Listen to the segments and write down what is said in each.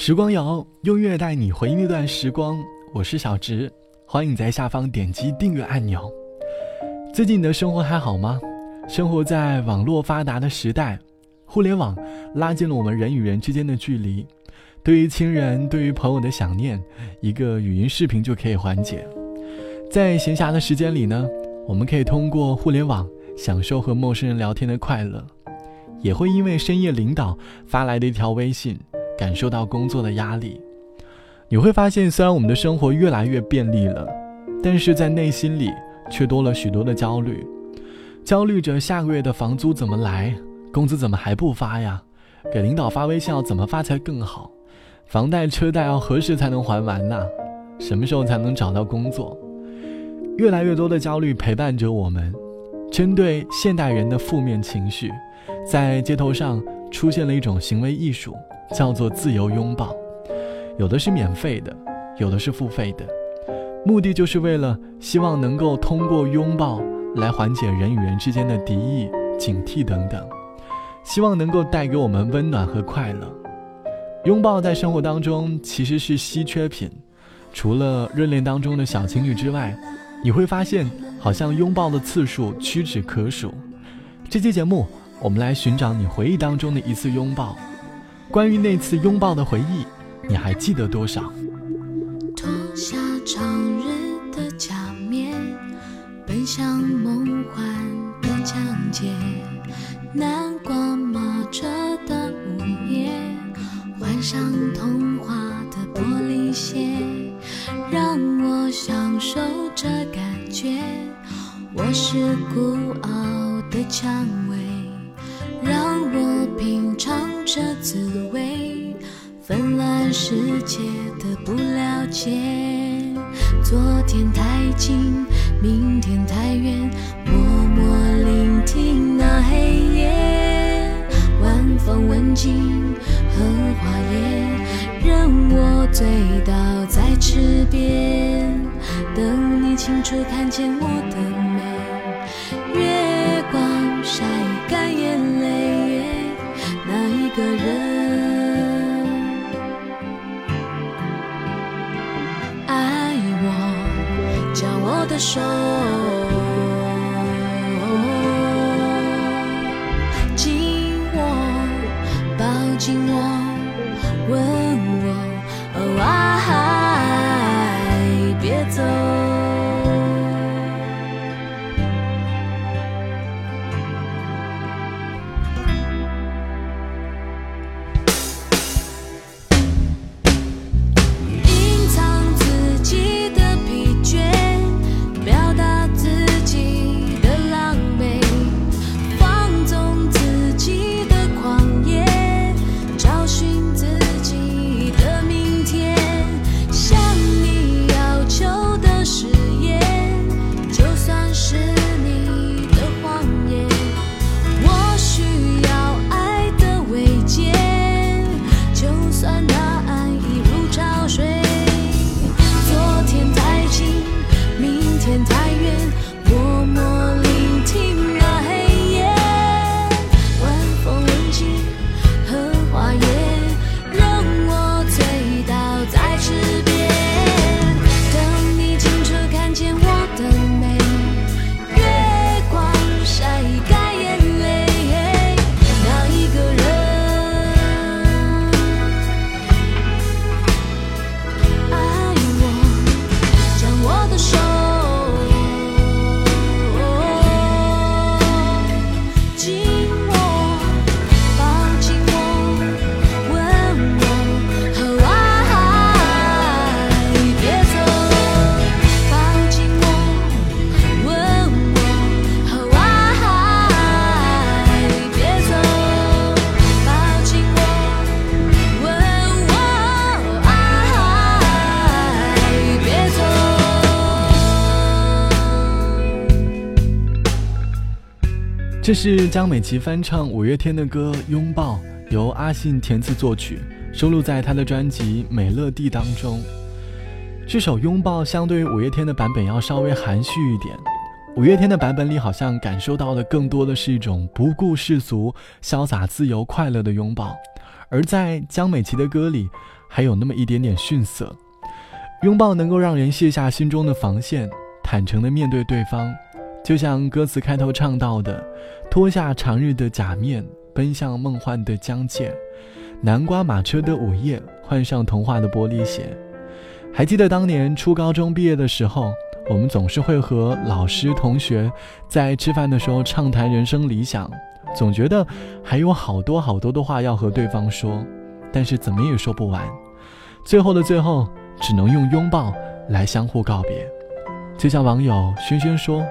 时光谣用乐带你回忆那段时光，我是小直，欢迎在下方点击订阅按钮。最近你的生活还好吗？生活在网络发达的时代，互联网拉近了我们人与人之间的距离。对于亲人、对于朋友的想念，一个语音视频就可以缓解。在闲暇的时间里呢，我们可以通过互联网享受和陌生人聊天的快乐，也会因为深夜领导发来的一条微信。感受到工作的压力，你会发现，虽然我们的生活越来越便利了，但是在内心里却多了许多的焦虑，焦虑着下个月的房租怎么来，工资怎么还不发呀？给领导发微信要怎么发才更好？房贷车贷要何时才能还完呢？什么时候才能找到工作？越来越多的焦虑陪伴着我们。针对现代人的负面情绪，在街头上出现了一种行为艺术。叫做自由拥抱，有的是免费的，有的是付费的，目的就是为了希望能够通过拥抱来缓解人与人之间的敌意、警惕等等，希望能够带给我们温暖和快乐。拥抱在生活当中其实是稀缺品，除了热恋当中的小情侣之外，你会发现好像拥抱的次数屈指可数。这期节目，我们来寻找你回忆当中的一次拥抱。关于那次拥抱的回忆，你还记得多少？脱下长日的假面，奔向梦幻的疆界。南瓜马车的午夜，换上童话的玻璃鞋，让我享受这感觉。我是孤傲的蔷这滋味，纷乱世界的不了解。昨天太近，明天太远，默默聆听那黑夜。晚风吻尽荷花叶，任我醉倒在池边，等你清楚看见我的。手，这是江美琪翻唱五月天的歌《拥抱》，由阿信填词作曲，收录在他的专辑《美乐蒂》当中。这首《拥抱》相对于五月天的版本要稍微含蓄一点。五月天的版本里好像感受到的更多的是一种不顾世俗、潇洒自由、快乐的拥抱，而在江美琪的歌里，还有那么一点点逊色。拥抱能够让人卸下心中的防线，坦诚地面对对方，就像歌词开头唱到的：“脱下长日的假面，奔向梦幻的疆界。南瓜马车的午夜，换上童话的玻璃鞋。”还记得当年初高中毕业的时候，我们总是会和老师、同学在吃饭的时候畅谈人生理想，总觉得还有好多好多的话要和对方说，但是怎么也说不完。最后的最后。只能用拥抱来相互告别，就像网友轩轩说：“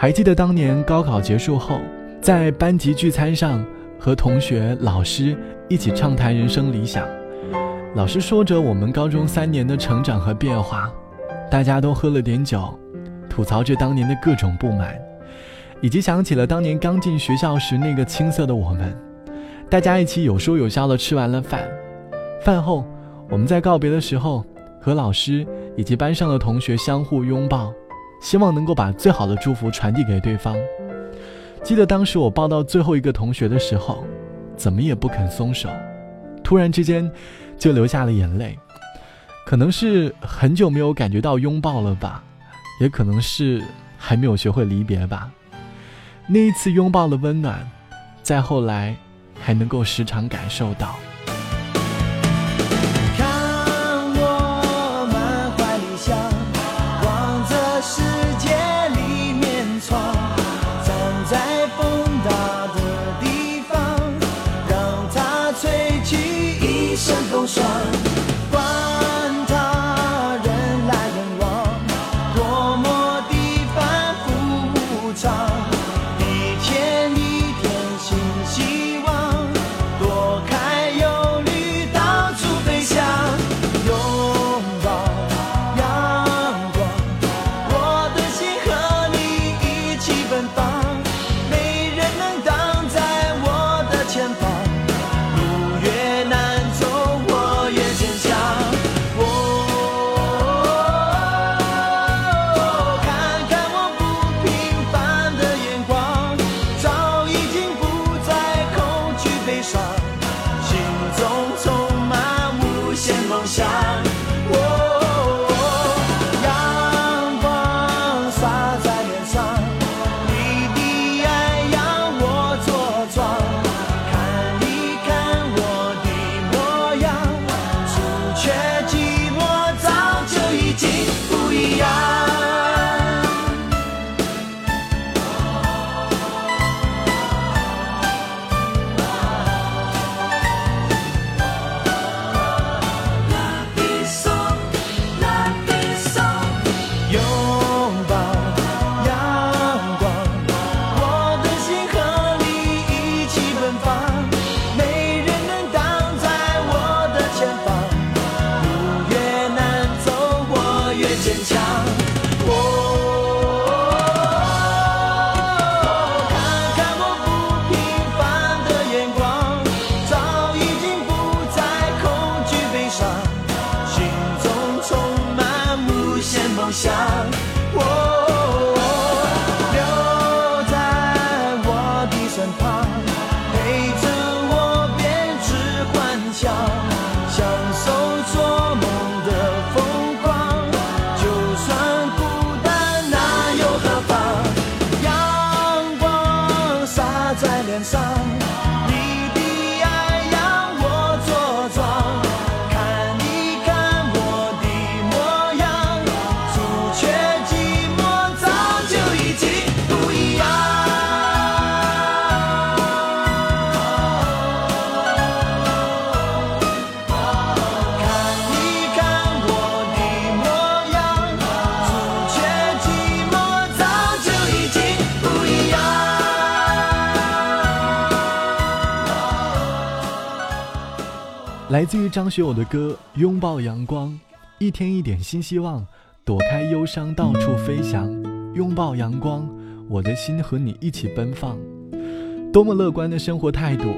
还记得当年高考结束后，在班级聚餐上和同学、老师一起畅谈人生理想。老师说着我们高中三年的成长和变化，大家都喝了点酒，吐槽着当年的各种不满，以及想起了当年刚进学校时那个青涩的我们。大家一起有说有笑的吃完了饭，饭后。”我们在告别的时候，和老师以及班上的同学相互拥抱，希望能够把最好的祝福传递给对方。记得当时我抱到最后一个同学的时候，怎么也不肯松手，突然之间就流下了眼泪。可能是很久没有感觉到拥抱了吧，也可能是还没有学会离别吧。那一次拥抱的温暖，在后来还能够时常感受到。像风霜来自于张学友的歌《拥抱阳光》，一天一点新希望，躲开忧伤到处飞翔，拥抱阳光，我的心和你一起奔放。多么乐观的生活态度！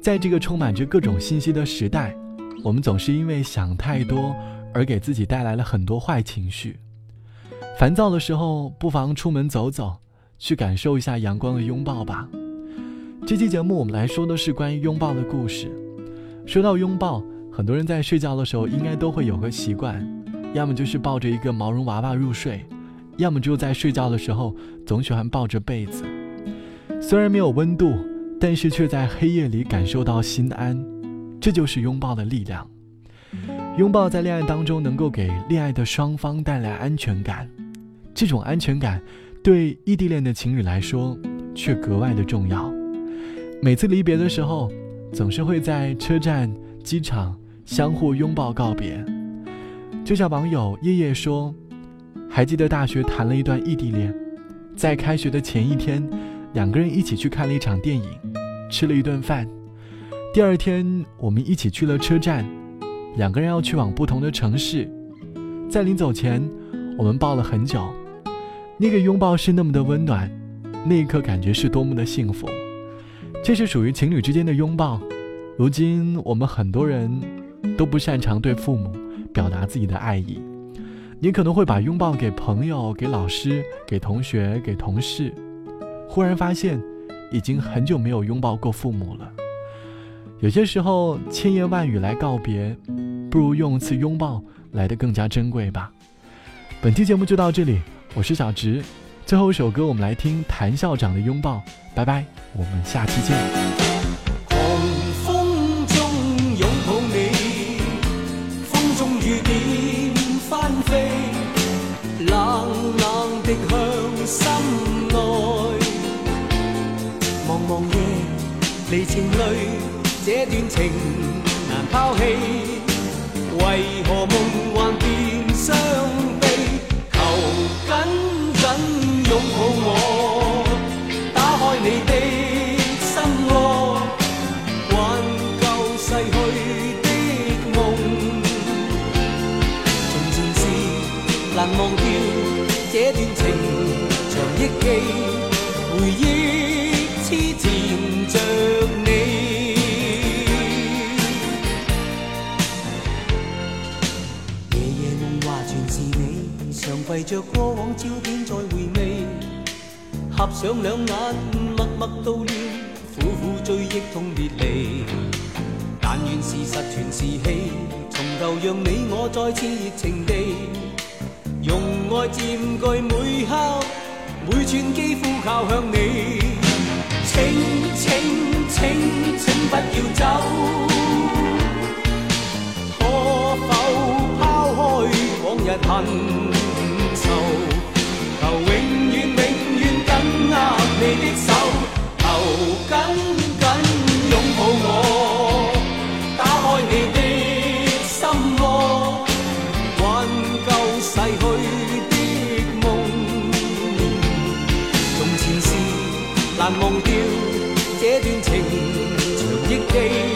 在这个充满着各种信息的时代，我们总是因为想太多而给自己带来了很多坏情绪。烦躁的时候，不妨出门走走，去感受一下阳光的拥抱吧。这期节目我们来说的是关于拥抱的故事。说到拥抱，很多人在睡觉的时候应该都会有个习惯，要么就是抱着一个毛绒娃娃入睡，要么就在睡觉的时候总喜欢抱着被子。虽然没有温度，但是却在黑夜里感受到心安，这就是拥抱的力量。拥抱在恋爱当中能够给恋爱的双方带来安全感，这种安全感对异地恋的情侣来说却格外的重要。每次离别的时候。总是会在车站、机场相互拥抱告别。就像网友夜夜说：“还记得大学谈了一段异地恋，在开学的前一天，两个人一起去看了一场电影，吃了一顿饭。第二天，我们一起去了车站，两个人要去往不同的城市。在临走前，我们抱了很久，那个拥抱是那么的温暖，那一刻感觉是多么的幸福。”这是属于情侣之间的拥抱。如今我们很多人都不擅长对父母表达自己的爱意，你可能会把拥抱给朋友、给老师、给同学、给同事，忽然发现已经很久没有拥抱过父母了。有些时候，千言万语来告别，不如用一次拥抱来的更加珍贵吧。本期节目就到这里，我是小直。最后一首歌，我们来听谭校长的拥抱。拜拜，我们下期见。狂风中拥抱你，风中雨点翻飞，冷冷的向心内。茫茫夜，离情泪，这段情难抛弃。为何梦幻变伤悲？求紧拥抱我。打开你的心窝，挽救逝去的梦。从前事难忘掉，这段情长忆记，回忆痴缠着你。夜夜梦话全是你，常携着过往照片再回味。合上两眼，默默悼念，苦苦追忆痛别离。但愿事实全是戏，从头让你我再次热情地，用爱占据每刻，每寸肌肤靠向你。请请请请不要走，可否抛开往日恨难忘掉，这段情长忆记。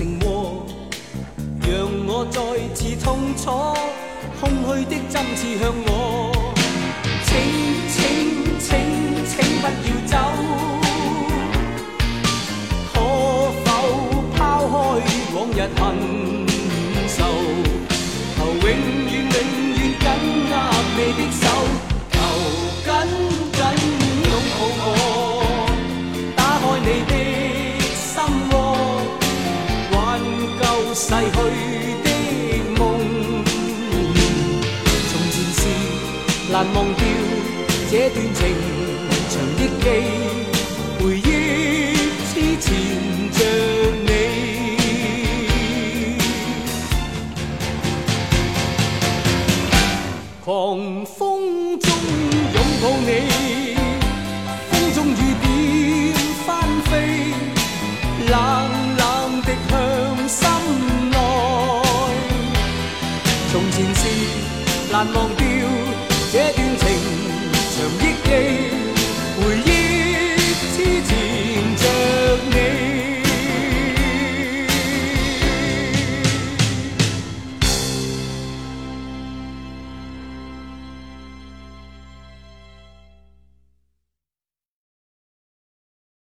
肆让成祸，让我再次痛楚，空虚的针刺向我。请请请请不要走，可否抛开往日恨愁？求永远永远紧握你的手，逝去的梦。从前事难忘掉，这段情长忆记，回忆痴缠着你。狂